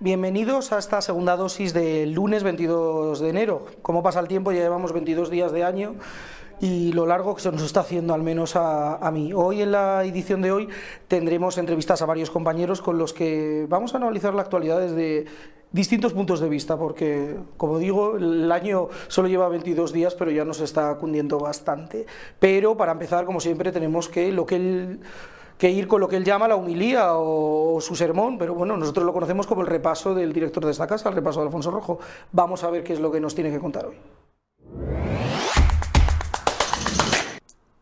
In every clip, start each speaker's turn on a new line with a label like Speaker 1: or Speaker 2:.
Speaker 1: Bienvenidos a esta segunda dosis del lunes 22 de enero. ¿Cómo pasa el tiempo? Ya llevamos 22 días de año y lo largo que se nos está haciendo, al menos a, a, mí. Hoy, en la edición de hoy, tendremos entrevistas a varios compañeros con los que vamos a analizar la actualidad desde distintos puntos de vista, porque, como digo, el año solo lleva 22 días, pero ya nos está cundiendo bastante. Pero, para empezar, como siempre, tenemos que lo que ir con lo que él llama la humilía o, su sermón, pero bueno, nosotros lo conocemos como el repaso del director de esta casa, el repaso de Alfonso Rojo. Vamos a ver qué es lo que nos tiene que contar hoy.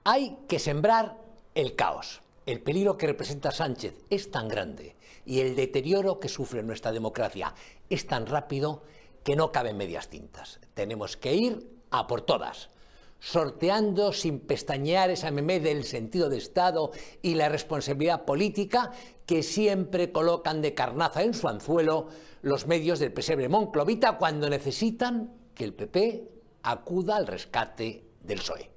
Speaker 2: Hay que sembrar el caos. El peligro que representa Sánchez es tan grande y el deterioro que sufre nuestra democracia es tan rápido que no caben medias tintas. Tenemos que ir a por todas sorteando sin pestañear esa meme del sentido de Estado y la responsabilidad política que siempre colocan de carnaza en su anzuelo los medios del pesebre Monclovita cuando necesitan que el PP acuda al rescate del PSOE.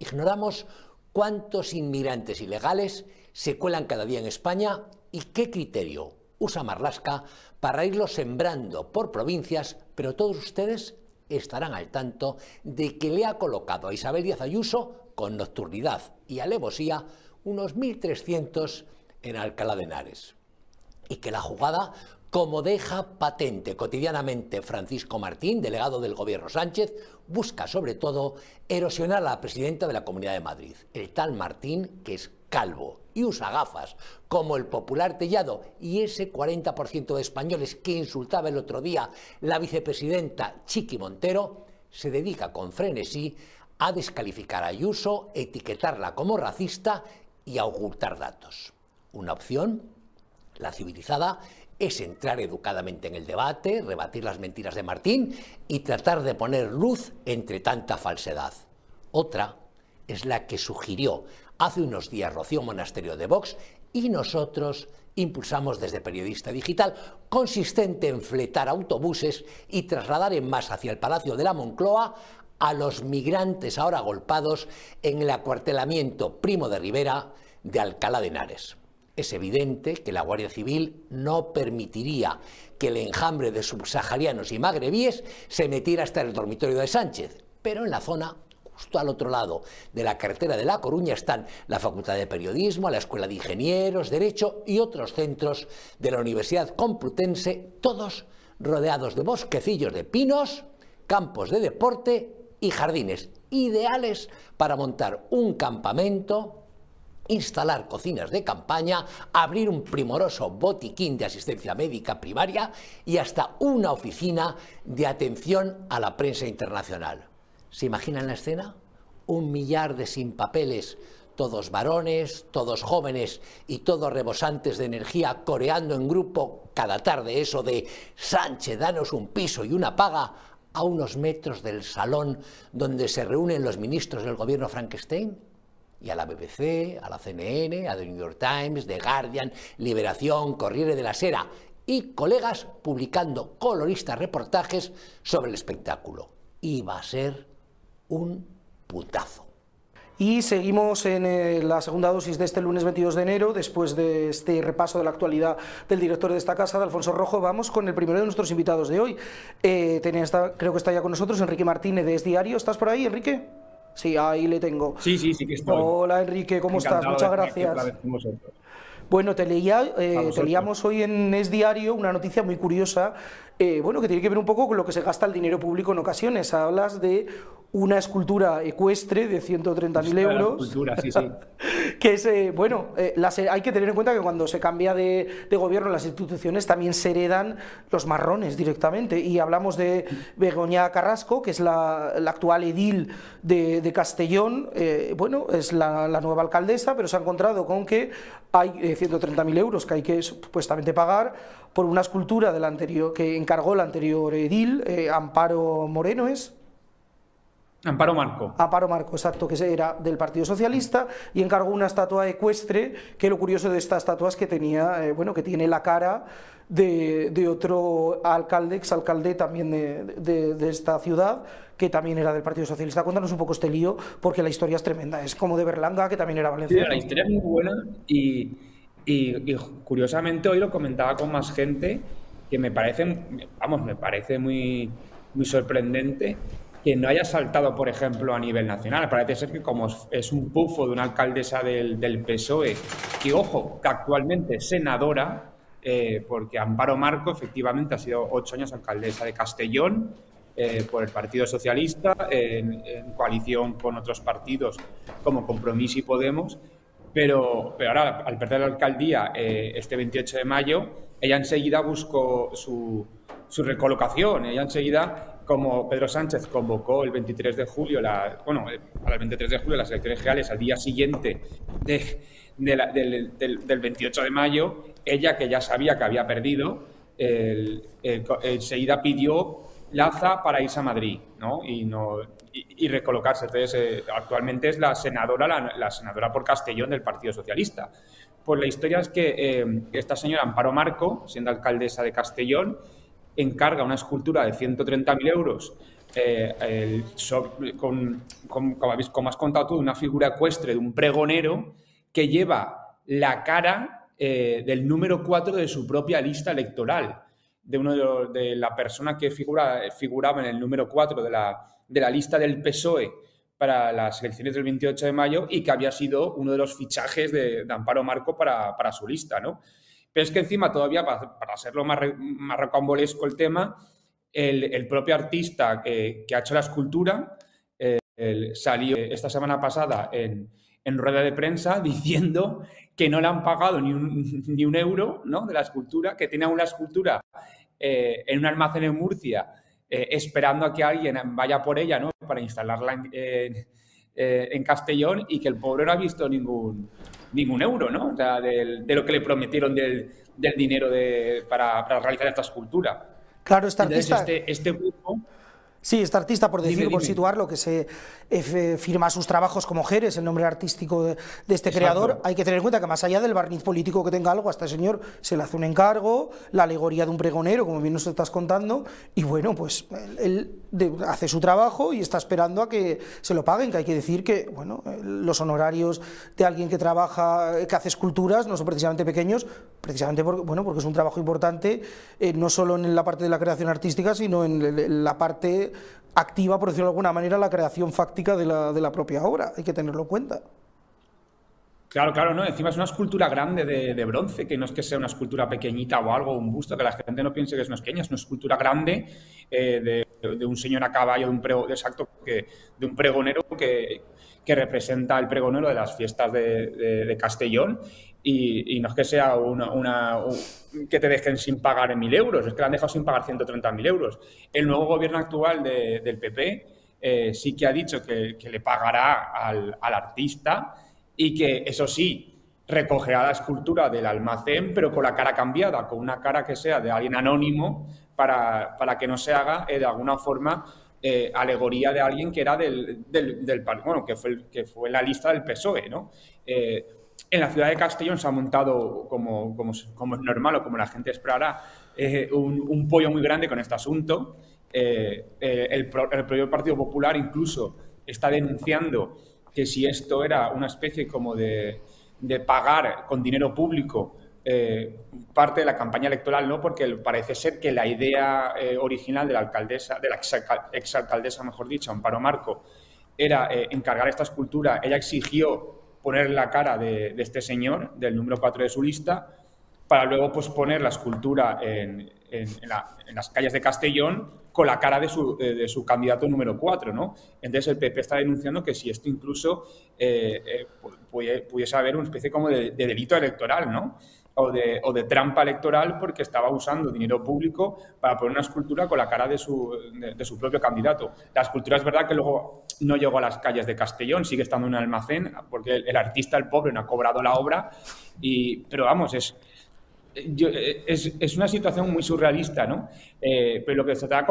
Speaker 2: Ignoramos cuántos inmigrantes ilegales se cuelan cada día en España y qué criterio usa Marlasca para irlos sembrando por provincias, pero todos ustedes estarán al tanto de que le ha colocado a Isabel Díaz Ayuso, con nocturnidad y alevosía, unos 1.300 en Alcalá de Henares. Y que la jugada, como deja patente cotidianamente Francisco Martín, delegado del gobierno Sánchez, busca sobre todo erosionar a la presidenta de la Comunidad de Madrid, el tal Martín que es calvo y usa gafas, como el popular Tellado y ese 40% de españoles que insultaba el otro día la vicepresidenta Chiqui Montero, se dedica con frenesí a descalificar a Ayuso, etiquetarla como racista y a ocultar datos. Una opción, la civilizada, es entrar educadamente en el debate, rebatir las mentiras de Martín y tratar de poner luz entre tanta falsedad. Otra es la que sugirió hace unos días Rocío Monasterio de Vox y nosotros impulsamos desde Periodista Digital, consistente en fletar autobuses y trasladar en masa hacia el Palacio de la Moncloa a los migrantes ahora agolpados en el acuartelamiento Primo de Rivera de Alcalá de Henares. Es evidente que la Guardia Civil no permitiría que el enjambre de subsaharianos y magrebíes se metiera hasta el dormitorio de Sánchez, pero en la zona justo al otro lado de la carretera de La Coruña están la Facultad de Periodismo, la Escuela de Ingenieros, Derecho y otros centros de la Universidad Complutense, todos rodeados de bosquecillos de pinos, campos de deporte y jardines ideales para montar un campamento, instalar cocinas de campaña, abrir un primoroso botiquín de asistencia médica primaria y hasta una oficina de atención a la prensa internacional. ¿Se imaginan la escena? Un millar de sin papeles, todos varones, todos jóvenes y todos rebosantes de energía, coreando en grupo cada tarde eso de Sánchez, danos un piso y una paga a unos metros del salón donde se reúnen los ministros del gobierno Frankenstein? y a la BBC, a la CNN, a The New York Times, The Guardian, Liberación, Corriere de la Sera y colegas publicando coloristas reportajes sobre el espectáculo. Iba a ser un puntazo.
Speaker 1: Y seguimos en eh, la segunda dosis de este lunes 22 de enero, después de este repaso de la actualidad del director de esta casa, de Alfonso Rojo, vamos con el primero de nuestros invitados de hoy. Eh, creo que está ya con nosotros Enrique Martínez de Es Diario. ¿Estás por ahí, Enrique? Sí, ahí le tengo.
Speaker 3: Sí, sí, sí que estoy.
Speaker 1: Hola, Enrique, ¿cómo estás? Muchas gracias. Bueno, te, leía, eh, te leíamos hoy en Es Diario una noticia muy curiosa, bueno, que tiene que ver un poco con lo que se gasta el dinero público en ocasiones. Hablas de una escultura ecuestre de 130.000 euros.
Speaker 3: Escultura, sí, sí.
Speaker 1: que es, eh, bueno, eh, hay que tener en cuenta que cuando se cambia de, gobierno las instituciones también se heredan los marrones directamente. Y hablamos de Begoña Carrasco, que es la, actual edil de, Castellón, eh, bueno, es la, nueva alcaldesa, pero se ha encontrado con que hay 130.000 euros que hay que supuestamente pagar por una escultura del anterior, que encargó la anterior edil, Amparo Moreno es.
Speaker 3: Amparo Marco.
Speaker 1: Amparo Marco, exacto, que era del Partido Socialista y encargó una estatua ecuestre, que lo curioso de esta estatua es que tenía, eh, bueno, que tiene la cara de, otro alcalde, exalcalde también de, esta ciudad, que también era del Partido Socialista. Cuéntanos un poco este lío, porque la historia es tremenda. Es como de Berlanga, que también era valenciano.
Speaker 3: Sí, la historia es muy buena y, y, curiosamente hoy lo comentaba con más gente que me parece, vamos, me parece muy, muy sorprendente que no haya saltado, por ejemplo, a nivel nacional. Parece ser que como es un pufo de una alcaldesa del, del PSOE, que ojo, que actualmente es senadora, eh, porque Amparo Marco efectivamente ha sido ocho años alcaldesa de Castellón eh, por el Partido Socialista, en, coalición con otros partidos como Compromís y Podemos, pero, pero ahora, al perder la alcaldía eh, este 28 de mayo, ella enseguida buscó su, su recolocación, ella enseguida como Pedro Sánchez convocó el 23 de julio, la, bueno, para el 23 de julio las elecciones generales al día siguiente de, del, del, 28 de mayo, ella que ya sabía que había perdido, enseguida pidió Laza para irse a Madrid ¿no? Y, no, y, recolocarse. Entonces, eh, actualmente es la senadora, la, senadora por Castellón del Partido Socialista. Pues la historia es que eh, esta señora Amparo Marco, siendo alcaldesa de Castellón, encarga una escultura de 130.000 euros eh, con, como, has contado tú, una figura ecuestre de un pregonero que lleva la cara del número 4 de su propia lista electoral, de, uno de, la persona que figura, figuraba en el número 4 de la, de la lista del PSOE para las elecciones del 28 de mayo y que había sido uno de los fichajes de, Amparo Marco para, para, su lista, ¿no? Pero es que encima todavía, para, hacerlo más, más rocambolesco el tema, el, propio artista que, ha hecho la escultura eh, salió esta semana pasada en, en, rueda de prensa diciendo que no le han pagado ni un, ni un euro ¿no? de la escultura, que tiene una escultura eh, en un almacén en Murcia eh, esperando a que alguien vaya por ella ¿no? para instalarla en, en Castellón y que el pobre no ha visto ningún, ningún euro, ¿no? O sea, de lo que le prometieron del, dinero de, para, realizar esta escultura.
Speaker 1: Claro, esta artista...
Speaker 3: este, este grupo
Speaker 1: Sí, este artista, por decir, por situarlo, que se eh, firma sus trabajos como Jerez, el nombre artístico de, este creador, hay que tener en cuenta que más allá del barniz político que tenga algo, a este señor se le hace un encargo, la alegoría de un pregonero, como bien nos estás contando, y bueno, pues él, hace su trabajo y está esperando a que se lo paguen, que hay que decir que, bueno, los honorarios de alguien que trabaja, que hace esculturas, no son precisamente pequeños, precisamente porque, bueno, porque es un trabajo importante, eh, no solo en la parte de la creación artística, sino en la parte activa, por decirlo de alguna manera, la creación fáctica de la, de la propia obra. Hay que tenerlo en cuenta.
Speaker 3: Claro, claro, no. Encima es una escultura grande de, bronce, que no es que sea una escultura pequeñita o algo, un busto, que la gente no piense que es una pequeña, es una escultura grande eh, de, un señor a caballo, de un, exacto, que, de un pregonero que, que, representa el pregonero de las fiestas de, de Castellón y, no es que sea una, que te dejen sin pagar mil euros, es que le han dejado sin pagar 130.000 euros. El nuevo gobierno actual del PP eh, sí que ha dicho que, le pagará al, artista y que, eso sí, recogerá la escultura del almacén, pero con la cara cambiada, con una cara que sea de alguien anónimo, para, que no se haga eh, de alguna forma eh, alegoría de alguien que era del, del, bueno, que fue, que fue la lista del PSOE, ¿no? En la ciudad de Castellón se ha montado, como, es normal o como la gente esperará, eh, un, pollo muy grande con este asunto. Eh, eh, el, propio Partido Popular incluso está denunciando que si esto era una especie como de, de pagar con dinero público parte de la campaña electoral, no, porque parece ser que la idea original de la alcaldesa, de la exalcaldesa, mejor dicho, Amparo Marco, era encargar esta escultura. Ella exigió poner la cara de, este señor, del número 4 de su lista, para luego pues, poner la escultura en, las calles de Castellón con la cara de su, de, su candidato número 4. ¿no? Entonces el PP está denunciando que si esto incluso eh, eh, pudiese haber una especie como de, delito electoral, ¿no? O de, o de, trampa electoral porque estaba usando dinero público para poner una escultura con la cara de su, de, su propio candidato. La escultura es verdad que luego no llegó a las calles de Castellón, sigue estando en un almacén porque el, artista, el pobre, no ha cobrado la obra, y, pero vamos, es, eh, es, una situación muy surrealista, ¿no? Eh, pero lo que, te estaba,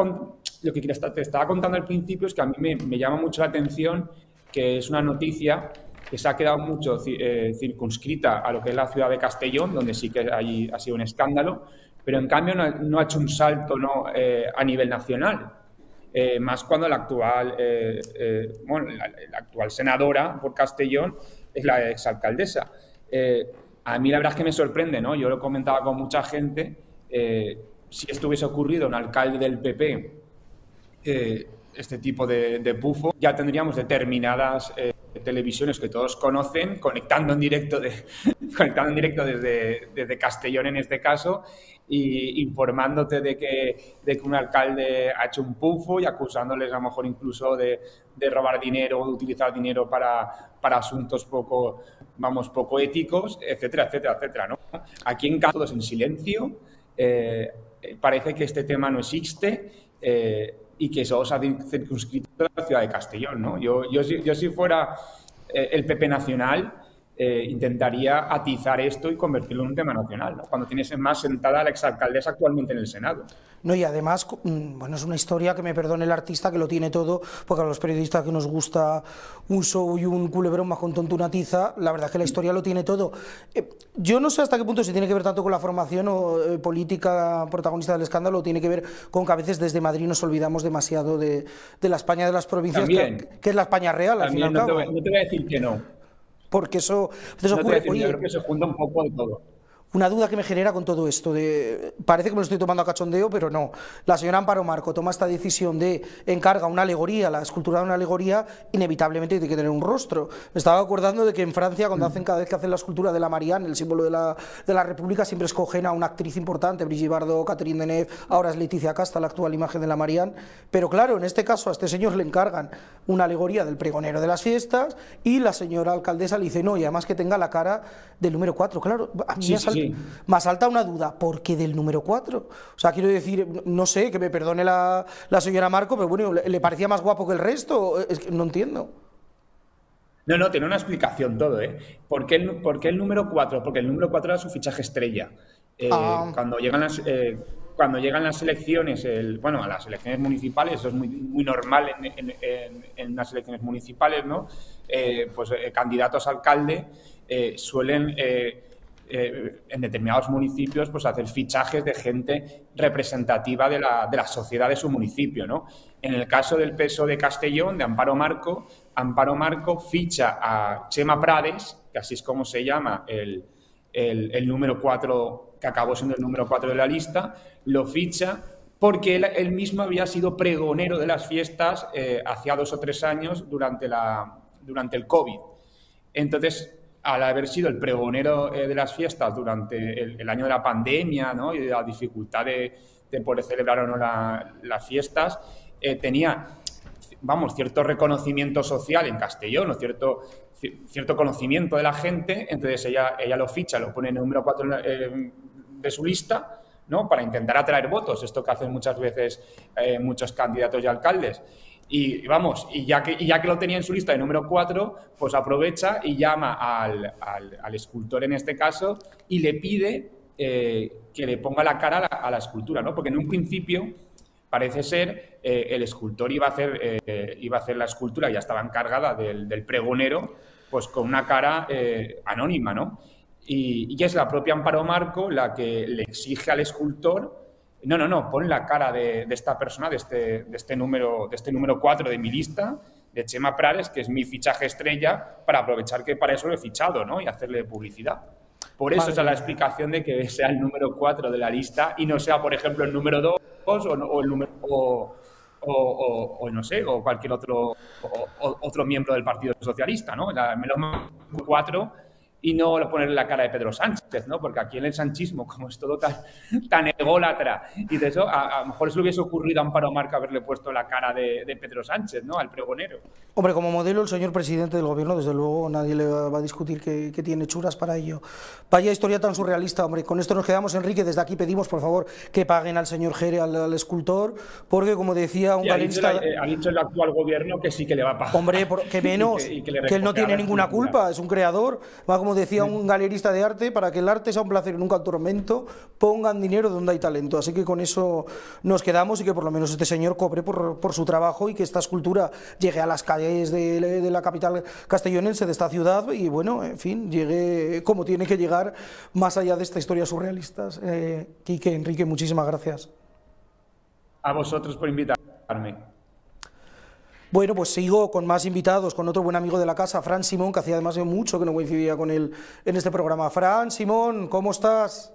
Speaker 3: lo que te estaba contando al principio es que a mí me, llama mucho la atención que es una noticia que se ha quedado mucho eh, circunscrita a lo que es la ciudad de Castellón, donde sí que hay, ha sido un escándalo, pero en cambio no, ha hecho un salto ¿no? a nivel nacional. más cuando la actual, la, actual senadora por Castellón es la exalcaldesa a mí la verdad es que me sorprende, ¿no? Yo lo comentaba con mucha gente, eh, si esto hubiese ocurrido un alcalde del PP, eh, este tipo de, de, pufo, ya tendríamos determinadas eh, televisiones que todos conocen conectando en directo, de, conectando en directo desde, desde Castellón en este caso y informándote de que, de que un alcalde ha hecho un pufo y acusándoles a lo mejor incluso de, de robar dinero o de utilizar dinero para, para, asuntos poco, vamos, poco éticos, etcétera, etcétera, etcétera. ¿no? Aquí en caso todos en silencio, eh, parece que este tema no existe eh, y que solo se ha circunscrito a la ciudad de Castellón. ¿no? Yo, yo, yo si fuera eh, el PP Nacional, eh, intentaría atizar esto y convertirlo en un tema nacional, cuando tienes más sentada a la exalcaldesa actualmente en el Senado.
Speaker 1: No, y además, mm, bueno, es una historia que me perdone el artista que lo tiene todo, porque a los periodistas que nos gusta un show y un culebrón más con tonto una tiza, la verdad es que la historia lo tiene todo. Eh, yo no sé hasta qué punto se tiene que ver tanto con la formación o eh, política protagonista del escándalo, o tiene que ver con que a veces desde Madrid nos olvidamos demasiado de, la España de las provincias, que, es la España real, al
Speaker 3: no te voy a decir que no
Speaker 1: porque eso, eso
Speaker 3: ocurre. yo creo que se junta un poco de todo
Speaker 1: una duda que me genera con todo esto. De, parece que me lo estoy tomando a cachondeo, pero no. La señora Amparo Marco toma esta decisión de encarga una alegoría, la escultura de una alegoría, inevitablemente tiene que tener un rostro. Me estaba acordando de que en Francia, cuando hacen cada vez que hacen la escultura de la Marianne, el símbolo de la, de la República, siempre escogen a una actriz importante, Brigitte Bardot, Catherine Deneuve, ahora es Leticia Casta, la actual imagen de la Marianne. Pero claro, en este caso a este señor le encargan una alegoría del pregonero de las fiestas y la señora alcaldesa le dice, no, y además que tenga la cara del número 4. Claro, a mí más alta una duda, ¿por qué del número 4? O sea, quiero decir, no sé, que me perdone la, señora Marco, pero bueno, ¿le, parecía más guapo que el resto? Es que no entiendo.
Speaker 3: No, no, tiene una explicación todo, ¿eh? ¿Por qué el, el número 4? Porque el número 4 era su fichaje estrella. Eh, ah. Cuando llegan las... Eh, cuando llegan las elecciones, el, bueno, a las elecciones municipales, eso es muy, muy normal en, en, en, unas elecciones municipales, ¿no? Eh, pues candidatos a alcalde suelen eh, en determinados municipios pues hacer fichajes de gente representativa de la, de la, sociedad de su municipio. ¿no? En el caso del peso de Castellón, de Amparo Marco, Amparo Marco ficha a Chema Prades, que así es como se llama el, el, número 4, que acabó siendo el número 4 de la lista, lo ficha porque él, mismo había sido pregonero de las fiestas eh, hacía dos o tres años durante, la, durante el COVID. Entonces, al haber sido el pregonero eh, de las fiestas durante el, año de la pandemia ¿no? y de la dificultad de, poder celebrar o no las fiestas, eh, tenía, vamos, cierto reconocimiento social en Castellón, cierto, cierto conocimiento de la gente, entonces ella, ella lo ficha, lo pone en el número 4 eh, de su lista, ¿no? para intentar atraer votos, esto que hacen muchas veces muchos candidatos y alcaldes. Y vamos, y ya que, ya que lo tenía en su lista de número 4, pues aprovecha y llama al, al, escultor en este caso y le pide eh, que le ponga la cara a la, escultura, ¿no? Porque en un principio parece ser eh, el escultor iba a hacer eh, iba a hacer la escultura ya estaba encargada del, del pregonero pues con una cara anónima no y, y, es la propia Amparo Marco la que le exige al escultor no, no, no, pon la cara de, esta persona, de este, de, este número, de este número 4 de mi lista, de Chema Prares, que es mi fichaje estrella, para aprovechar que para eso lo he fichado ¿no? y hacerle publicidad. Por eso es la explicación de que sea el número 4 de la lista y no sea, por ejemplo, el número 2 o, el número... O, no sé, o cualquier otro, otro miembro del Partido Socialista, ¿no? La, el número 4 y no ponerle la cara de Pedro Sánchez, ¿no? Porque aquí en el sanchismo, como es todo tan, tan ególatra, y de eso, a, lo mejor se le hubiese ocurrido a Amparo Marca haberle puesto la cara de, Pedro Sánchez, ¿no? Al pregonero.
Speaker 1: Hombre, como modelo, el señor presidente del gobierno, desde luego, nadie le va a discutir que, tiene churas para ello. Vaya historia tan surrealista, hombre. Con esto nos quedamos, Enrique. Desde aquí pedimos, por favor, que paguen al señor Jere, al, escultor, porque, como decía un
Speaker 3: galerista... Eh, ha, dicho el actual gobierno que sí que le va a pagar.
Speaker 1: Hombre, que menos, que, él no tiene ninguna culpa, es un creador. Va como como decía un galerista de arte, para que el arte sea un placer y nunca un tormento, pongan dinero donde hay talento. Así que con eso nos quedamos y que por lo menos este señor cobre por, su trabajo y que esta escultura llegue a las calles de, la capital castellonense, de esta ciudad, y bueno, en fin, llegue como tiene que llegar más allá de esta historia surrealista. Eh, Quique, Enrique, muchísimas gracias.
Speaker 3: A vosotros por invitarme.
Speaker 1: Bueno, pues sigo con más invitados, con otro buen amigo de la casa, Fran Simón, que hacía además mucho que no coincidía con él en este programa. Fran, Simón, ¿cómo estás?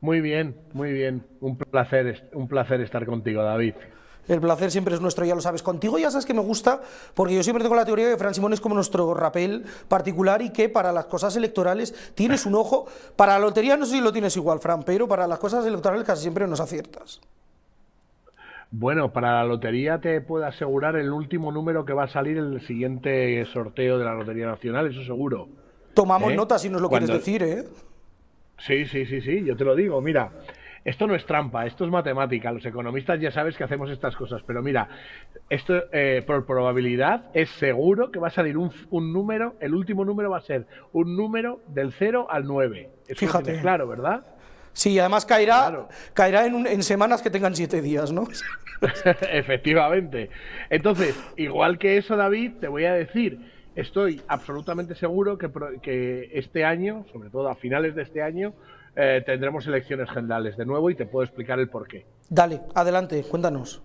Speaker 4: Muy bien, muy bien. Un placer, un placer estar contigo, David.
Speaker 1: El placer siempre es nuestro, ya lo sabes. Contigo ya sabes que me gusta, porque yo siempre tengo la teoría de que Fran Simón es como nuestro rapel particular y que para las cosas electorales tienes un ojo. Para la lotería no sé si lo tienes igual, Fran, pero para las cosas electorales casi siempre nos aciertas.
Speaker 4: Bueno, para la lotería te puedo asegurar el último número que va a salir en el siguiente sorteo de la Lotería Nacional, eso seguro.
Speaker 1: Tomamos ¿Eh? nota si nos lo quieres decir, ¿eh?
Speaker 4: Sí, sí, sí, sí, yo te lo digo. Mira, esto no es trampa, esto es matemática. Los economistas ya sabes que hacemos estas cosas, pero mira, esto eh, por probabilidad es seguro que va a salir un, número, el último número va a ser un número del 0 al 9.
Speaker 1: Fíjate.
Speaker 4: claro, ¿verdad?
Speaker 1: Sí, además caerá, caerá en, semanas que tengan siete días, ¿no?
Speaker 4: Efectivamente. Entonces, igual que eso, David, te voy a decir, estoy absolutamente seguro que, que este año, sobre todo a finales de este año, eh, tendremos elecciones generales de nuevo y te puedo explicar el por qué.
Speaker 1: Dale, adelante, cuéntanos.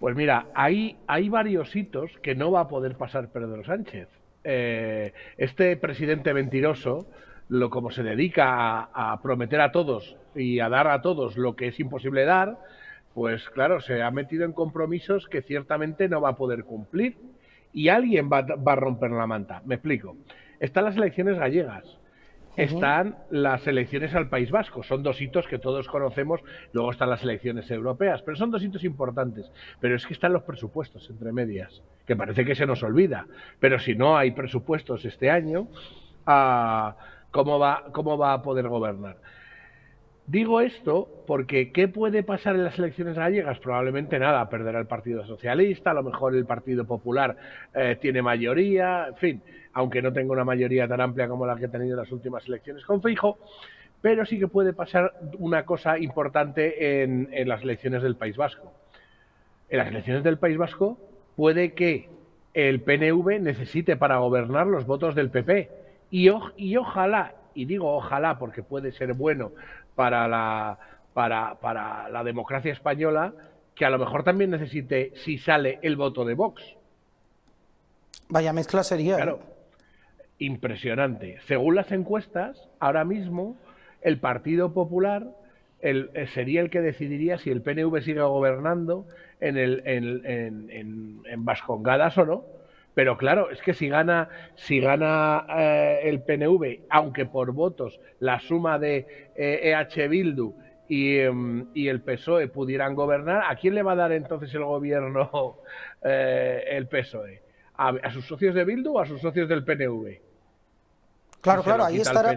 Speaker 4: Pues mira, hay, hay varios hitos que no va a poder pasar Pedro Sánchez. Eh, este presidente mentiroso lo como se dedica a, prometer a todos y a dar a todos lo que es imposible dar, pues claro, se ha metido en compromisos que ciertamente no va a poder cumplir y alguien va, a romper la manta. Me explico. Están las elecciones gallegas, están las elecciones al País Vasco. Son dos hitos que todos conocemos. Luego están las elecciones europeas, pero son dos hitos importantes. Pero es que están los presupuestos entre medias, que parece que se nos olvida. Pero si no hay presupuestos este año, ah, cómo va, cómo va a poder gobernar. Digo esto porque ¿qué puede pasar en las elecciones gallegas? Probablemente nada, perderá el Partido Socialista, a lo mejor el Partido Popular eh, tiene mayoría, en fin, aunque no tenga una mayoría tan amplia como la que ha tenido en las últimas elecciones con Fijo, pero sí que puede pasar una cosa importante en, en las elecciones del País Vasco. En las elecciones del País Vasco puede que el PNV necesite para gobernar los votos del PP y, ojalá, y digo ojalá porque puede ser bueno para la, para, para la democracia española, que a lo mejor también necesite, si sale, el voto de Vox.
Speaker 1: Vaya mezcla sería.
Speaker 4: Claro, impresionante. Según las encuestas, ahora mismo el Partido Popular el, eh, sería el que decidiría si el PNV sigue gobernando en, el, en, en, en Vascongadas o no. Pero claro, es que si gana, si gana eh, el PNV, aunque por votos la suma de EH e Bildu em, y, el PSOE pudieran gobernar, ¿a quién le va a dar entonces el gobierno eh, el PSOE? ¿A, ¿A, sus socios de Bildu o a sus socios del PNV?
Speaker 1: Claro, claro, ahí estará.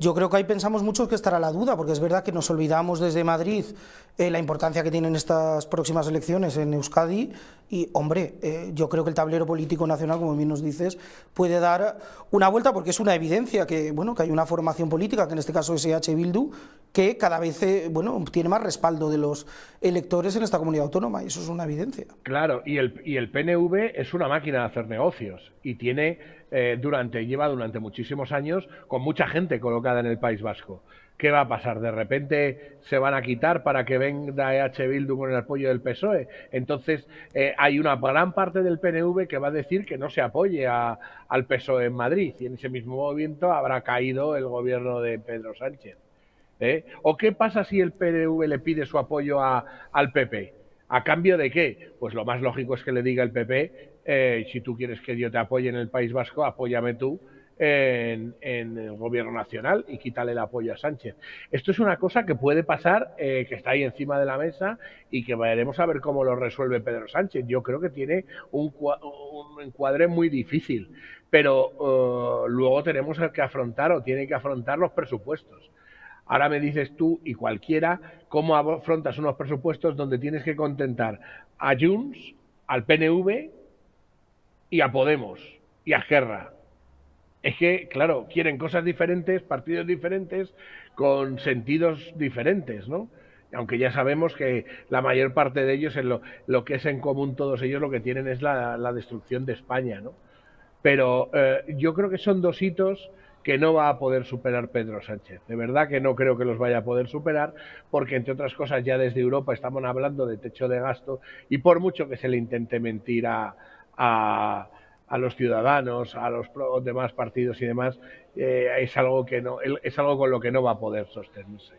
Speaker 1: Yo creo que ahí pensamos mucho que estará la duda, porque es verdad que nos olvidamos desde Madrid eh, la importancia que tienen estas próximas elecciones en Euskadi. Y, hombre, eh, yo creo que el tablero político nacional, como bien nos dices, puede dar una vuelta, porque es una evidencia que, bueno, que hay una formación política, que en este caso es EH Bildu, que cada vez eh, bueno, tiene más respaldo de los electores en esta comunidad autónoma, y eso es una evidencia.
Speaker 4: Claro, y el, y el PNV es una máquina de hacer negocios, y tiene eh, durante, lleva durante muchísimos años con mucha gente colocada en el País Vasco. ¿Qué va a pasar? ¿De repente se van a quitar para que venga EH Bildu con el apoyo del PSOE? Entonces, eh, hay una gran parte del PNV que va a decir que no se apoye al PSOE en Madrid y en ese mismo movimiento habrá caído el gobierno de Pedro Sánchez. ¿eh? ¿O qué pasa si el PNV le pide su apoyo al PP? ¿A cambio de qué? Pues lo más lógico es que le diga el PP eh, si tú quieres que yo te apoye en el País Vasco, apóyame tú en, el gobierno nacional y quítale el apoyo a Sánchez. Esto es una cosa que puede pasar, eh, que está ahí encima de la mesa y que veremos a ver cómo lo resuelve Pedro Sánchez. Yo creo que tiene un, encuadre muy difícil, pero eh, luego tenemos que afrontar o tiene que afrontar los presupuestos. Ahora me dices tú y cualquiera cómo afrontas unos presupuestos donde tienes que contentar a Junts, al PNV y a Podemos y a Guerra. Es que, claro, quieren cosas diferentes, partidos diferentes, con sentidos diferentes, ¿no? Aunque ya sabemos que la mayor parte de ellos, en lo, lo que es en común todos ellos, lo que tienen es la, la destrucción de España, ¿no? Pero eh, yo creo que son dos hitos que no va a poder superar Pedro Sánchez. De verdad que no creo que los vaya a poder superar, porque entre otras cosas ya desde Europa estamos hablando de techo de gasto y por mucho que se le intente mentir a, a, a los ciudadanos, a los demás partidos y demás, eh, es algo que no, es algo con lo que no va a poder sostenerse.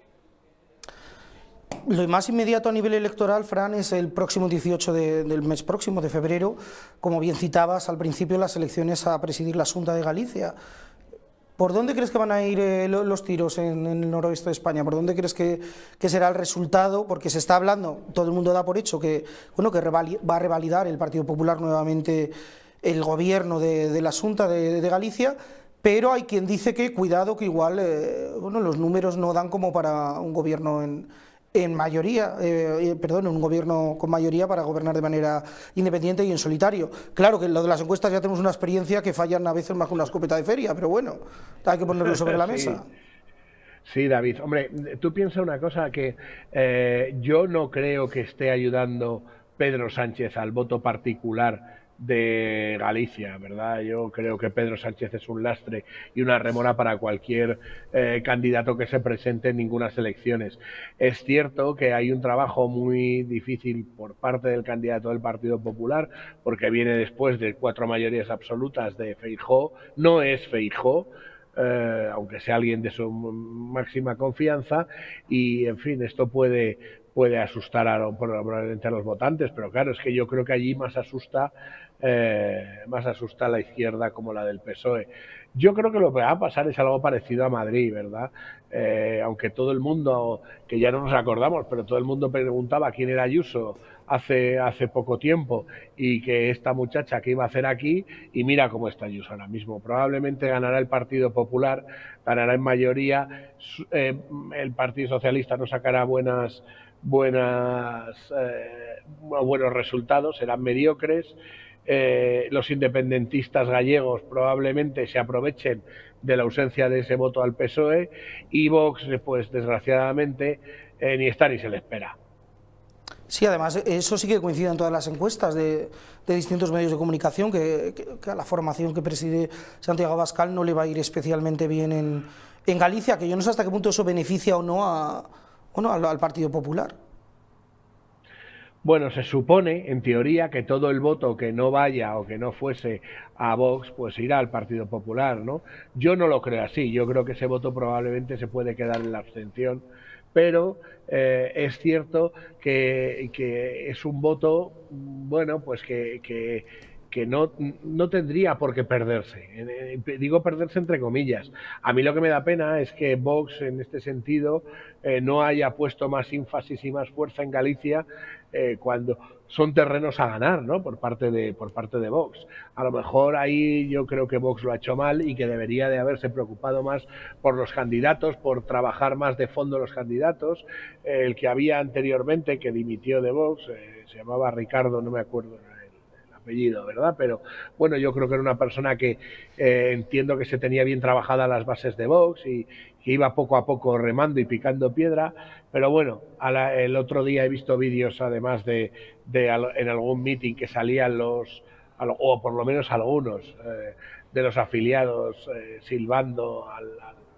Speaker 1: Lo más inmediato a nivel electoral, Fran, es el próximo 18 de, del mes próximo, de febrero, como bien citabas al principio, las elecciones a presidir la Junta de Galicia. ¿Por dónde crees que van a ir eh, los tiros en, el noroeste de España? ¿Por dónde crees que, será el resultado? Porque se está hablando, todo el mundo da por hecho que, bueno, que va a revalidar el Partido Popular nuevamente el gobierno de, la Junta de, de, Galicia, pero hay quien dice que cuidado, que igual eh, bueno, los números no dan como para un gobierno en, en mayoría, eh, eh, perdón, un gobierno con mayoría para gobernar de manera independiente y en solitario. Claro que lo de las encuestas ya tenemos una experiencia que fallan a veces más que una escopeta de feria, pero bueno, hay que ponerlo sobre la mesa.
Speaker 4: Sí. Sí, David. Hombre, tú piensas una cosa que eh, yo no creo que esté ayudando Pedro Sánchez al voto particular de Galicia, ¿verdad? Yo creo que Pedro Sánchez es un lastre y una remora para cualquier eh, candidato que se presente en ninguna elecciones. Es cierto que hay un trabajo muy difícil por parte del candidato del Partido Popular, porque viene después de cuatro mayorías absolutas de Feijó, no es Feijó, eh, aunque sea alguien de su máxima confianza, y en fin, esto puede, puede asustar a, probablemente a los votantes, pero claro, es que yo creo que allí más asusta, eh, más asusta la izquierda como la del PSOE. Yo creo que lo que va a pasar es algo parecido a Madrid, ¿verdad? Eh, aunque todo el mundo, que ya no nos acordamos, pero todo el mundo preguntaba quién era Ayuso hace, hace poco tiempo y que esta muchacha que iba a hacer aquí, y mira cómo está Ayuso ahora mismo. Probablemente ganará el Partido Popular, ganará en mayoría, eh, el Partido Socialista no sacará buenas buenas, eh, buenos resultados, serán mediocres. Eh, los independentistas gallegos probablemente se aprovechen de la ausencia de ese voto al PSOE y Vox, pues desgraciadamente, eh, ni está ni se le espera.
Speaker 1: Sí, además, eso sí que coincide en todas las encuestas de, de distintos medios de comunicación, que, que, a la formación que preside Santiago Bascal no le va a ir especialmente bien en, en Galicia, que yo no sé hasta qué punto eso beneficia o no a, bueno, al, al Partido Popular.
Speaker 4: Bueno, se supone, en teoría, que todo el voto que no vaya o que no fuese a Vox, pues irá al Partido Popular, ¿no? Yo no lo creo así, yo creo que ese voto probablemente se puede quedar en la abstención, pero eh, es cierto que, que, es un voto, bueno, pues que que no, no, tendría por qué perderse. Digo perderse entre comillas. A mí lo que me da pena es que Vox, en este sentido, eh, no haya puesto más énfasis y más fuerza en Galicia eh, cuando son terrenos a ganar, ¿no? Por parte de por parte de Vox. A lo mejor ahí yo creo que Vox lo ha hecho mal y que debería de haberse preocupado más por los candidatos, por trabajar más de fondo los candidatos. Eh, el que había anteriormente que dimitió de Vox se llamaba Ricardo, no me acuerdo apellido, ¿verdad? Pero bueno, yo creo que era una persona que eh, entiendo que se tenía bien trabajadas las bases de Vox y que iba poco a poco remando y picando piedra, pero bueno, el otro día he visto vídeos además de, en algún meeting que salían los, o por lo menos algunos eh, de los afiliados eh, silbando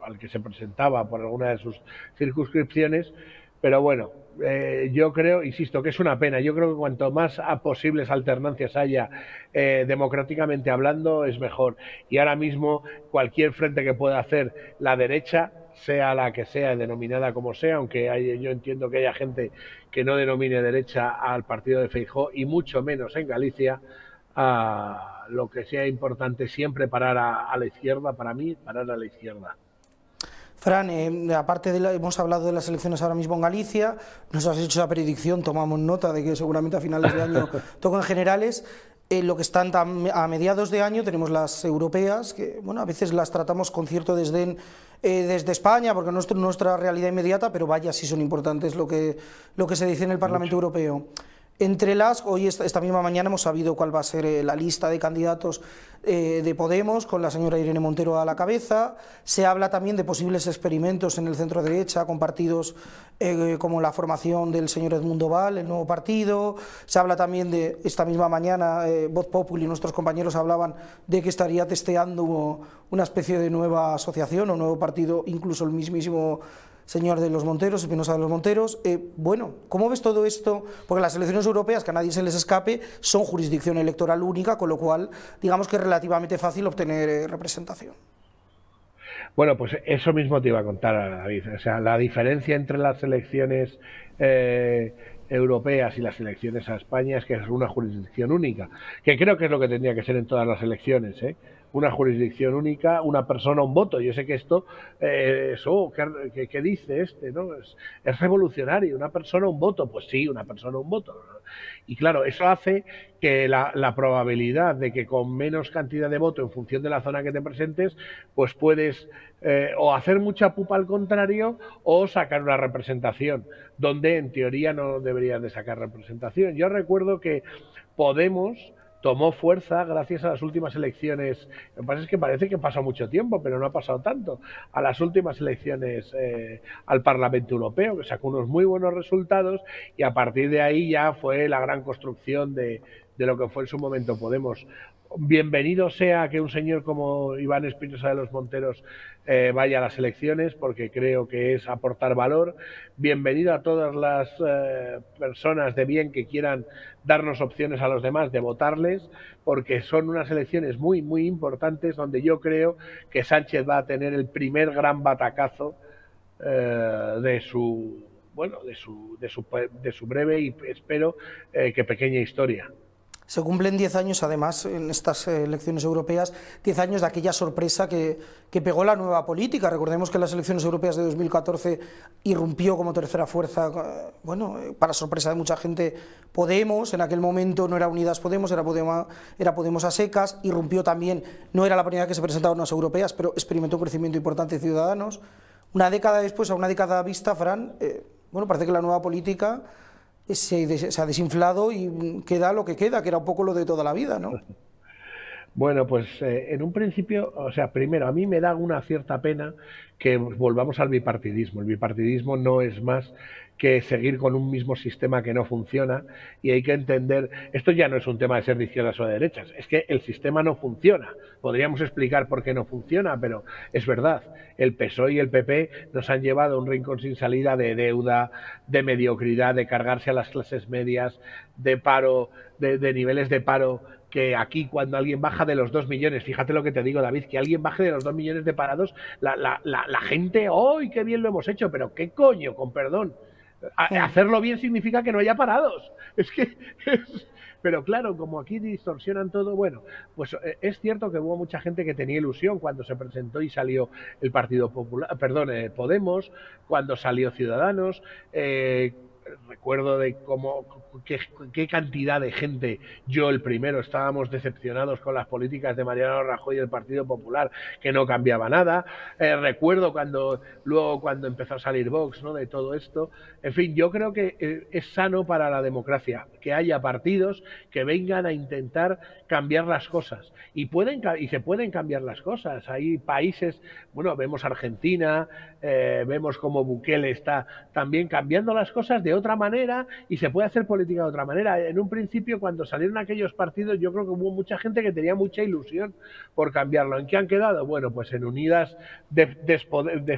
Speaker 4: al que se presentaba por alguna de sus circunscripciones, pero bueno, eh, yo creo, insisto, que es una pena. Yo creo que cuanto más posibles alternancias haya eh, democráticamente hablando, es mejor. Y ahora mismo cualquier frente que pueda hacer la derecha, sea la que sea, denominada como sea, aunque hay, yo entiendo que haya gente que no denomine derecha al partido de Feijó y mucho menos en Galicia, a lo que sea importante siempre parar a, a la izquierda, para mí, parar a la izquierda.
Speaker 1: Fran, eh, aparte de la, hemos hablado de las elecciones ahora mismo en Galicia, nos has hecho la predicción, tomamos nota de que seguramente a finales de año tocan generales. Eh, lo que están a mediados de año tenemos las europeas, que bueno, a veces las tratamos con cierto desdén eh, desde España, porque no es nuestra realidad inmediata, pero vaya si son importantes lo que, lo que se dice en el Parlamento Mucho. Europeo. Entre las, hoy esta, misma mañana hemos sabido cuál va a ser eh, la lista de candidatos eh, de Podemos, con la señora Irene Montero a la cabeza. Se habla también de posibles experimentos en el centro derecha con partidos eh, como la formación del señor Edmundo Val, el nuevo partido. Se habla también de, esta misma mañana, Voz Populi, nuestros compañeros hablaban de que estaría testeando una especie de nueva asociación o nuevo partido, incluso el mismísimo señor de los Monteros, Espinosa de los Monteros. Eh, bueno, ¿cómo ves todo esto? Porque las elecciones europeas, que a nadie se les escape, son jurisdicción electoral única, con lo cual digamos que es relativamente fácil obtener eh, representación.
Speaker 4: Bueno, pues eso mismo te iba a contar, David. O sea, la diferencia entre las elecciones eh, europeas y las elecciones a España es que es una jurisdicción única, que creo que es lo que tendría que ser en todas las elecciones. ¿eh? Una jurisdicción única, una persona, un voto. Yo sé que esto, eh, ¿qué, dice este? ¿no? Es, revolucionario, una persona, un voto. Pues sí, una persona, un voto. Y claro, eso hace que la, probabilidad de que con menos cantidad de voto en función de la zona que te presentes, pues puedes eh, o hacer mucha pupa al contrario o sacar una representación, donde en teoría no deberías de sacar representación. Yo recuerdo que Podemos tomó fuerza gracias a las últimas elecciones. Lo que pasa es que parece que pasó mucho tiempo, pero no ha pasado tanto. A las últimas elecciones eh, al Parlamento Europeo, que sacó unos muy buenos resultados y a partir de ahí ya fue la gran construcción de, de lo que fue en su momento Podemos bienvenido sea que un señor como Iván Espinosa de los Monteros eh, vaya a las elecciones, porque creo que es aportar valor. Bienvenido a todas las eh, personas de bien que quieran darnos opciones a los demás de votarles, porque son unas elecciones muy, muy importantes donde yo creo que Sánchez va a tener el primer gran batacazo eh, de su bueno de su, de su, de su breve y espero que pequeña historia.
Speaker 1: Se cumplen 10 años, además, en estas elecciones europeas, 10 años de aquella sorpresa que, pegó la nueva política. Recordemos que en las elecciones europeas de 2014 irrumpió como tercera fuerza, bueno, para sorpresa de mucha gente, Podemos. En aquel momento no era Unidas Podemos, era Podemos, era Podemos a secas. Irrumpió también, no era la primera que se presentaban las europeas, pero experimentó un crecimiento importante de Ciudadanos. Una década después, a una década vista, Fran, eh, bueno, parece que la nueva política se, ha desinflado y queda lo que queda, que era un poco lo de toda la vida, ¿no?
Speaker 4: Bueno, pues eh, en un principio, o sea, primero, a mí me da una cierta pena que volvamos al bipartidismo. El bipartidismo no es más que seguir con un mismo sistema que no funciona y hay que entender, esto ya no es un tema de ser de izquierdas o de derechas, es que el sistema no funciona. Podríamos explicar por qué no funciona, pero es verdad, el PSOE y el PP nos han llevado a un rincón sin salida de deuda, de mediocridad, de cargarse a las clases medias, de paro, de, niveles de paro que aquí cuando alguien baja de los dos millones, fíjate lo que te digo David, que alguien baje de los dos millones de parados, la, la, la, la gente, ¡ay, qué bien lo hemos hecho! Pero qué coño, con perdón, hacerlo bien significa que no haya parados. Es que. pero claro, como aquí distorsionan todo, bueno, pues eh, es cierto que hubo mucha gente que tenía ilusión cuando se presentó y salió el Partido Popular, perdón, eh, Podemos, cuando salió Ciudadanos. Eh, recuerdo de cómo qué, cantidad de gente, yo el primero, estábamos decepcionados con las políticas de Mariano Rajoy y el Partido Popular, que no cambiaba nada. Eh, recuerdo cuando luego cuando empezó a salir Vox, ¿no? De todo esto. En fin, yo creo que eh, es sano para la democracia que haya partidos que vengan a intentar cambiar las cosas y pueden y se pueden cambiar las cosas. Hay países, bueno, vemos Argentina, eh, vemos como Bukele está también cambiando las cosas de otra manera y se puede hacer política de otra manera. En un principio, cuando salieron aquellos partidos, yo creo que hubo mucha gente que tenía mucha ilusión por cambiarlo. ¿En qué han quedado? Bueno, pues en Unidas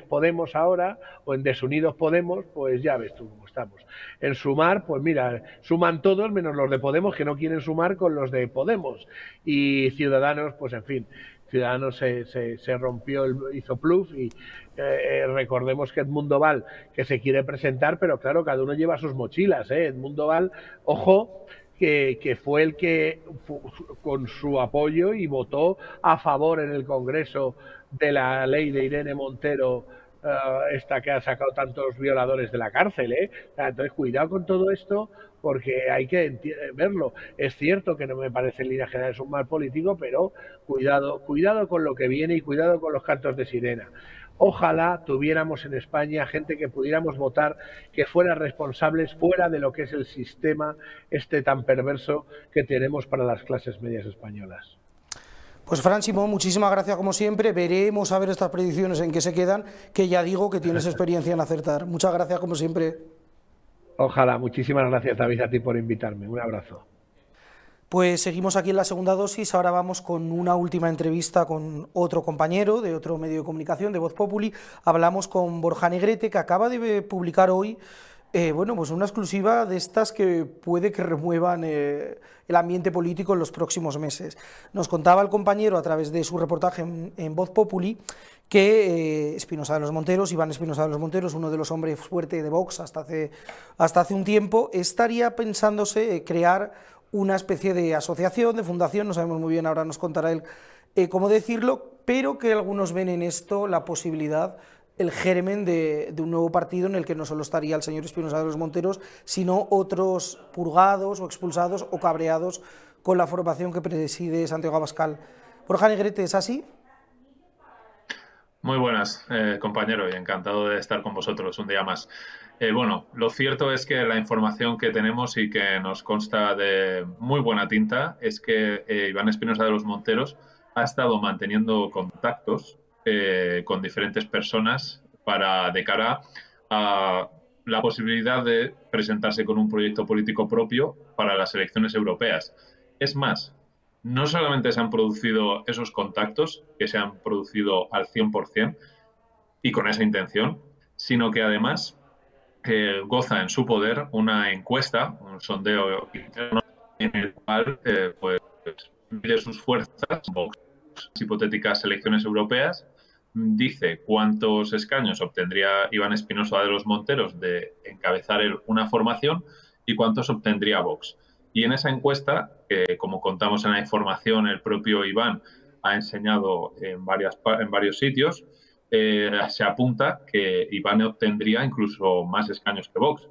Speaker 4: Podemos ahora o en Desunidos Podemos, pues ya ves tú cómo estamos. En Sumar, pues mira, suman todos menos los de Podemos que no quieren sumar con los de Podemos. Y Ciudadanos, pues en fin. Ciudadanos se, se, rompió, el, hizo pluf y eh, eh, recordemos que Edmundo Val, que se quiere presentar, pero claro, cada uno lleva sus mochilas. ¿eh? Edmundo Val, ojo, que, que, fue el que, con su apoyo y votó a favor en el Congreso de la ley de Irene Montero, esta que ha sacado tantos violadores de la cárcel. ¿eh? Entonces, cuidado con todo esto, porque hay que verlo. Es cierto que no me parece en línea general es un mal político, pero cuidado, cuidado con lo que viene y cuidado con los cantos de sirena. Ojalá tuviéramos en España gente que pudiéramos votar que fuera responsables fuera de lo que es el sistema este tan perverso que tenemos para las clases medias españolas.
Speaker 1: Pues Fran Simón, muchísimas gracias como siempre. Veremos a ver estas predicciones en qué se quedan, que ya digo que tienes experiencia en acertar. Muchas gracias como siempre.
Speaker 4: Ojalá, muchísimas gracias David a ti por invitarme. Un abrazo.
Speaker 1: Pues seguimos aquí en la segunda dosis, ahora vamos con una última entrevista con otro compañero de otro medio de comunicación, de Voz Populi. Hablamos con Borja Negrete, que acaba de publicar hoy eh, bueno, pues una exclusiva de estas que puede que remuevan eh, el ambiente político en los próximos meses. Nos contaba el compañero a través de su reportaje en, Voz Populi que eh, Espinosa de los Monteros, Iván Espinosa de los Monteros, uno de los hombres fuertes de Vox hasta hace, hasta hace un tiempo, estaría pensándose crear una especie de asociación, de fundación, no sabemos muy bien, ahora nos contará él cómo decirlo, pero que algunos ven en esto la posibilidad el germen de, un nuevo partido en el que no solo estaría el señor Espinosa de los Monteros, sino otros purgados o expulsados o cabreados con la formación que preside Santiago Abascal. Borja Negrete, ¿es así?
Speaker 5: Muy buenas, eh, compañero, y encantado de estar con vosotros un día más. Eh, bueno, lo cierto es que la información que tenemos y que nos consta de muy buena tinta es que eh, Iván Espinosa de los Monteros ha estado manteniendo contactos eh, con diferentes personas para de cara a la posibilidad de presentarse con un proyecto político propio para las elecciones europeas. Es más, no solamente se han producido esos contactos, que se han producido al 100% y con esa intención, sino que además eh, goza en su poder una encuesta, un sondeo interno, en el cual eh, pues, mide sus fuerzas, hipotéticas elecciones europeas, dice cuántos escaños obtendría Iván Espinosa de los Monteros de encabezar una formación y cuántos obtendría Vox. Y en esa encuesta, como contamos en la información, el propio Iván ha enseñado en, varias, en varios sitios, eh, se apunta que Iván obtendría incluso más escaños que Vox.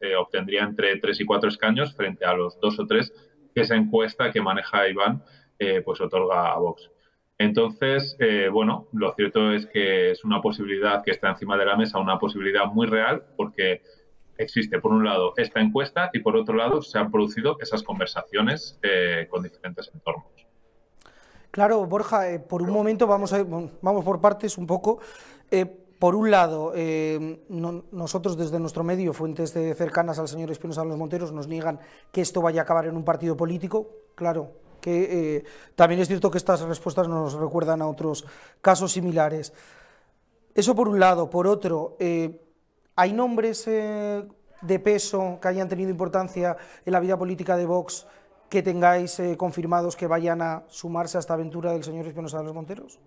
Speaker 5: Eh, obtendría entre tres y cuatro escaños frente a los dos o tres que esa encuesta que maneja Iván eh, pues otorga a Vox. Entonces, eh, bueno, lo cierto es que es una posibilidad que está encima de la mesa, una posibilidad muy real, porque existe, por un lado, esta encuesta y, por otro lado, se han producido esas conversaciones eh, con diferentes entornos.
Speaker 1: Claro, Borja, eh, por un momento vamos, a, vamos por partes un poco. por un lado, nosotros desde nuestro medio, fuentes cercanas al señor Espinosa de los Monteros, nos niegan que esto vaya a acabar en un partido político. Claro, que eh, también es cierto que estas respuestas nos recuerdan a otros casos similares. Eso por un lado. Por otro, eh, ¿hay nombres eh, de peso que hayan tenido importancia en la vida política de Vox que tengáis confirmados que vayan a sumarse a esta aventura del señor Espinosa de los Monteros?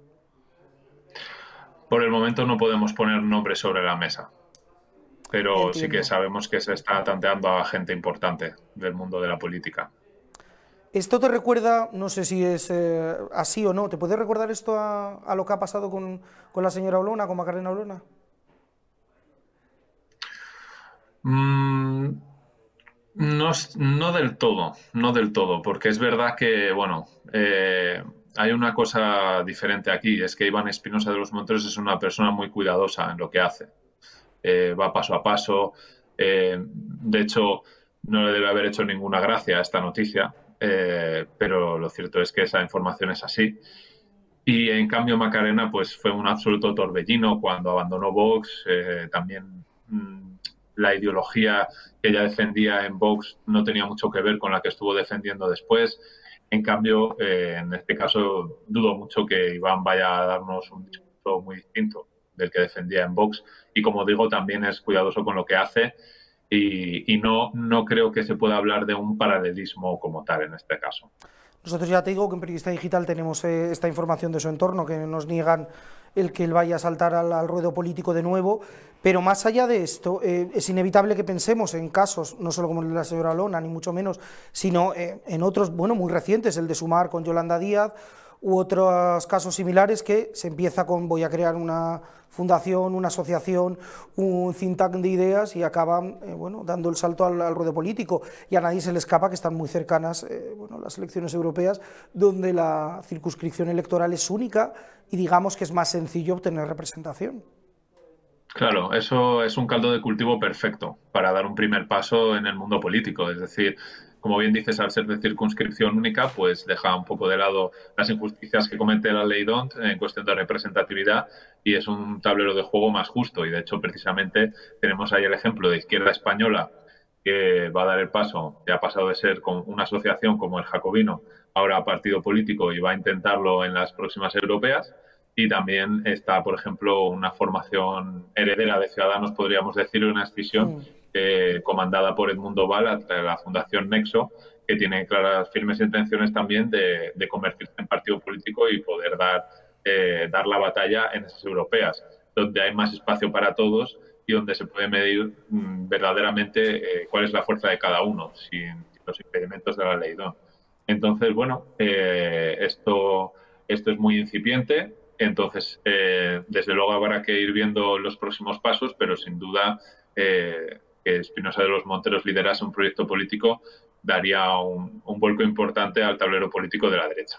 Speaker 5: Por el momento no podemos poner nombres sobre la mesa, pero sí que sabemos que se está tanteando a gente importante del mundo de la política.
Speaker 1: Esto te recuerda, no sé si es eh, así o no, ¿te puede recordar esto a, lo que ha pasado con, la señora Olona, con Macarena Olona?
Speaker 5: Mm, no, del todo, no del todo, porque es verdad que, bueno, eh, hay una cosa diferente aquí, es que Iván Espinosa de los Monteros es una persona muy cuidadosa en lo que hace. Eh, va paso a paso. de hecho, no le debe haber hecho ninguna gracia a esta noticia, eh, pero lo cierto es que esa información es así. Y en cambio Macarena pues fue un absoluto torbellino cuando abandonó Vox, eh, también mm, la ideología que ella defendía en Vox no tenía mucho que ver con la que estuvo defendiendo después. En cambio, eh, en este caso, dudo mucho que Iván vaya a darnos un discurso muy distinto del que defendía en Vox. Y como digo, también es cuidadoso con lo que hace y, no, no creo que se pueda hablar de un paralelismo como tal en este caso.
Speaker 1: Nosotros ya te digo que en Periodista Digital tenemos eh, esta información de su entorno, que nos niegan el que él vaya a saltar al, ruedo político de nuevo, pero más allá de esto, eh, es inevitable que pensemos en casos, no solo como el de la señora Lona, ni mucho menos, sino eh, en otros, bueno, muy recientes, el de Sumar con Yolanda Díaz, u otros casos similares que se empieza con voy a crear una fundación, una asociación, un think tank de ideas y acaban eh, bueno, dando el salto al, ruedo político. Y a nadie se le escapa que están muy cercanas eh, bueno, las elecciones europeas, donde la circunscripción electoral es única y digamos que es más sencillo obtener representación.
Speaker 5: Claro, eso es un caldo de cultivo perfecto para dar un primer paso en el mundo político. Es decir, como bien dices, al ser de circunscripción única, pues deja un poco de lado las injusticias que comete la ley DONT en cuestión de representatividad y es un tablero de juego más justo. Y de hecho, precisamente, tenemos ahí el ejemplo de Izquierda Española que va a dar el paso, ya ha pasado de ser con una asociación como el Jacobino, ahora partido político y va a intentarlo en las próximas europeas. Y también está, por ejemplo, una formación heredera de Ciudadanos, podríamos decir, una escisión eh, comandada por Edmundo Val, la Fundación Nexo, que tiene claras, firmes intenciones también de, convertirse en partido político y poder dar, eh, dar la batalla en esas europeas, donde hay más espacio para todos y donde se puede medir mm, verdaderamente eh, cuál es la fuerza de cada uno, sin los impedimentos de la ley. Entonces, bueno, esto, esto es muy incipiente, entonces, desde luego habrá que ir viendo los próximos pasos, pero sin duda que Espinosa de los Monteros liderase un proyecto político daría un, vuelco importante al tablero político de la derecha.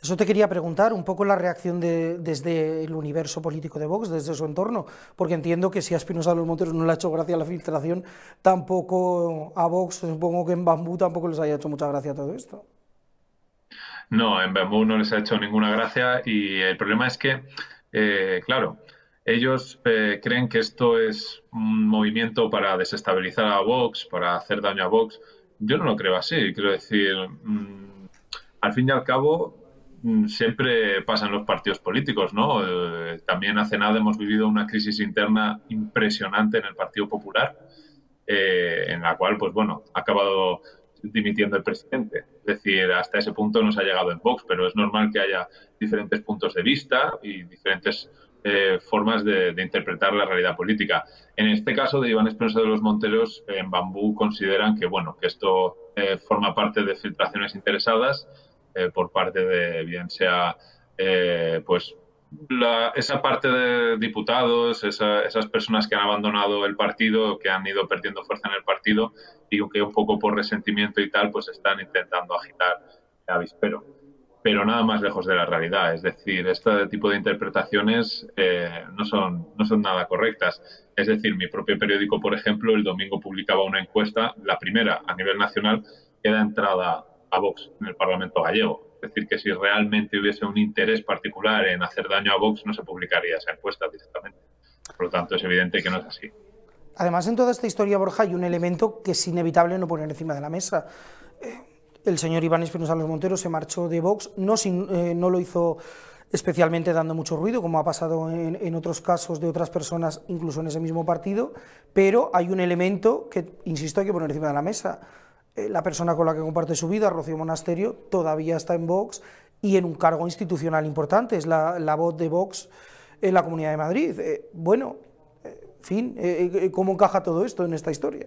Speaker 1: Eso te quería preguntar, un poco la reacción de, desde el universo político de Vox, desde su entorno, porque entiendo que si a Espinosa de los Monteros no le ha hecho gracia la filtración, tampoco a Vox, supongo que en Bambú tampoco les haya hecho mucha gracia todo esto.
Speaker 5: No, en Bambú no les ha hecho ninguna gracia y el problema es que, eh, claro, ellos eh, creen que esto es un movimiento para desestabilizar a Vox, para hacer daño a Vox. Yo no lo creo así. Quiero decir, mm, al fin y al cabo, mm, siempre pasan los partidos políticos, ¿no? Eh, también hace nada hemos vivido una crisis interna impresionante en el Partido Popular, eh, en la cual, pues bueno, ha acabado dimitiendo el presidente. Es decir, hasta ese punto no se ha llegado en Vox, pero es normal que haya diferentes puntos de vista y diferentes eh, formas de, interpretar la realidad política. En este caso de Iván Espinosa de los Monteros, en Bambú consideran que bueno que esto eh, forma parte de filtraciones interesadas eh, por parte de bien sea pues esa parte de diputados, esas personas que han abandonado el partido, que han ido perdiendo fuerza en el partido y que un poco por resentimiento y tal, pues están intentando agitar el avispero pero nada más lejos de la realidad. Es decir, este tipo de interpretaciones eh, no, son, no son nada correctas. Es decir, mi propio periódico, por ejemplo, el domingo publicaba una encuesta, la primera a nivel nacional, que da entrada a Vox en el Parlamento gallego. Es decir, que si realmente hubiese un interés particular en hacer daño a Vox, no se publicaría esa encuesta directamente. Por lo tanto, es evidente que no es así.
Speaker 1: Además, en toda esta historia, Borja, hay un elemento que es inevitable no poner encima de la mesa. Eh, el señor Iván Espinosa Los Monteros se marchó de Vox, no, eh, lo hizo especialmente dando mucho ruido, como ha pasado en, otros casos de otras personas, incluso en ese mismo partido, pero hay un elemento que, insisto, hay que poner encima de la mesa. Eh, la persona con la que comparte su vida, Rocío Monasterio, todavía está en Vox y en un cargo institucional importante, es la, voz de Vox en la Comunidad de Madrid. Eh, bueno, en fin, ¿cómo encaja todo esto en esta historia?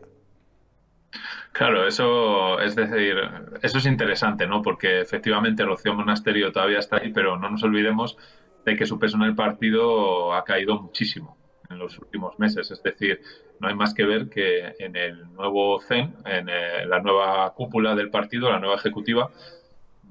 Speaker 5: Claro, eso es decir, eso es interesante, ¿no? Porque efectivamente Rocío Monasterio todavía está ahí, pero no nos olvidemos de que su peso en el partido ha caído muchísimo en los últimos meses. Es decir, no hay más que ver que en el nuevo CEN, en eh, la nueva cúpula del partido, la nueva ejecutiva,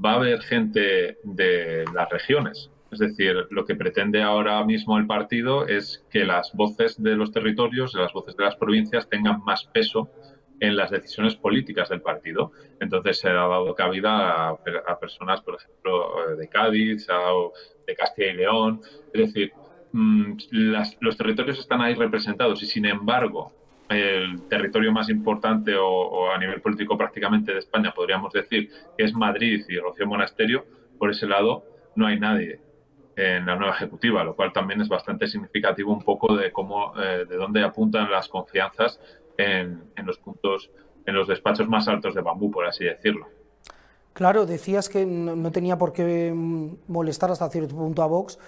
Speaker 5: va a haber gente de las regiones. Es decir, lo que pretende ahora mismo el partido es que las voces de los territorios, las voces de las provincias tengan más peso en las decisiones políticas del partido. Entonces se ha dado cabida a, personas, por ejemplo, de Cádiz, de Castilla y León. Es decir, mm, los territorios están ahí representados y, sin embargo, el territorio más importante o, a nivel político prácticamente de España, podríamos decir, que es Madrid y Rocío Monasterio, por ese lado no hay nadie en la nueva ejecutiva, lo cual también es bastante significativo un poco de cómo, eh, de dónde apuntan las confianzas en, los puntos, en los despachos más altos de bambú, por así decirlo.
Speaker 1: Claro, decías que no, tenía por qué molestar hasta cierto punto a Vox.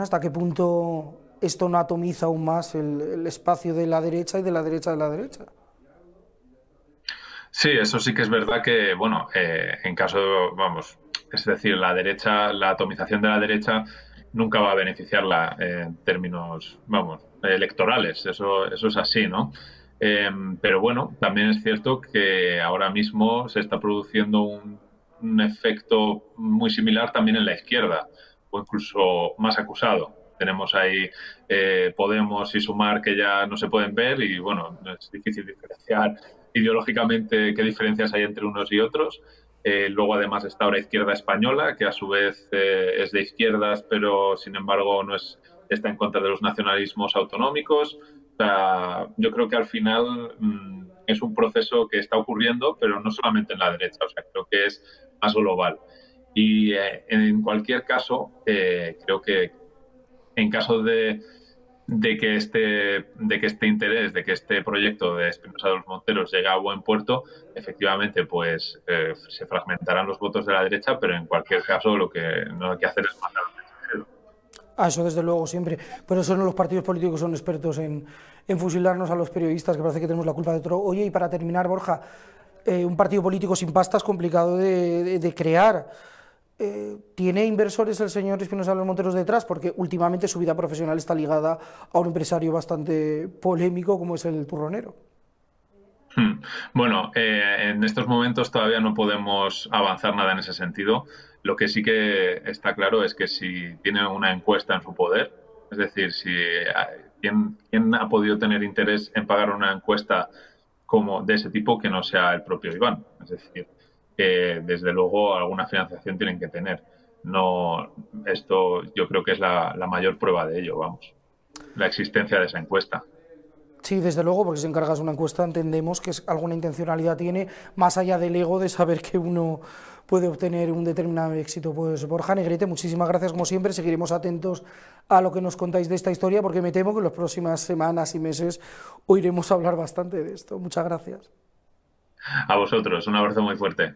Speaker 1: ¿Hasta qué punto esto no atomiza aún más el, espacio de la derecha y de la derecha de la derecha?
Speaker 5: Sí, eso sí que es verdad que, bueno, eh, en caso, vamos, es decir, la derecha, la atomización de la derecha nunca va a beneficiarla en términos, vamos, electorales. Eso, eso es así, ¿no? Em, pero bueno, también es cierto que ahora mismo se está produciendo un, efecto muy similar también en la izquierda, o incluso más acusado. Tenemos ahí eh, Podemos y Sumar que ya no se pueden ver y bueno, es difícil diferenciar ideológicamente qué diferencias hay entre unos y otros. Eh, luego además está ahora Izquierda Española, que a su vez eh, es de izquierdas, pero sin embargo no es, está en contra de los nacionalismos autonómicos. Yo creo que al final mm, es un proceso que está ocurriendo, pero no solamente en la derecha, o sea, creo que es más global. Y eh, en cualquier caso, creo que en caso de, de que este de que este interés de que este proyecto de Espinosa de los Monteros llegue a buen puerto efectivamente pues eh, se fragmentarán los votos de la derecha pero en cualquier caso lo que no hay que hacer es mensajero
Speaker 1: ah, eso desde luego siempre pero eso no los partidos políticos son expertos en, en, fusilarnos a los periodistas que parece que tenemos la culpa de otro oye y para terminar Borja eh, un partido político sin pasta es complicado de, de crear eh, ¿Tiene inversores el señor Espinosa de los Monteros detrás? Porque últimamente su vida profesional está ligada a un empresario bastante polémico como es el turronero.
Speaker 5: Hmm. Bueno, eh, en estos momentos todavía no podemos avanzar nada en ese sentido. Lo que sí que está claro es que si tiene una encuesta en su poder, es decir, si ¿quién, quién ha podido tener interés en pagar una encuesta como de ese tipo que no sea el propio Iván. Es decir, que desde luego alguna financiación tienen que tener. No, esto yo creo que es la, mayor prueba de ello, vamos, la existencia de esa encuesta.
Speaker 1: Sí, desde luego, porque si encargas una encuesta entendemos que alguna intencionalidad tiene, más allá del ego de saber que uno puede obtener un determinado éxito. Pues Borja Negrete, muchísimas gracias como siempre, seguiremos atentos a lo que nos contáis de esta historia, porque me temo que en las próximas semanas y meses oiremos hablar bastante de esto. Muchas gracias.
Speaker 5: A vosotros, un abrazo muy fuerte.